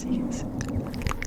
So.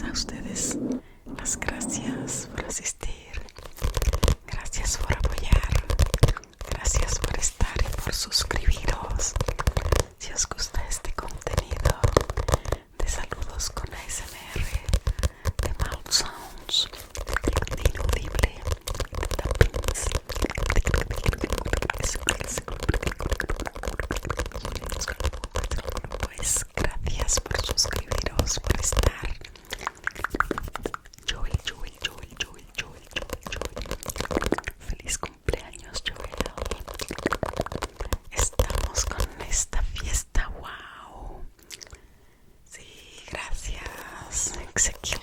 house Helsinki.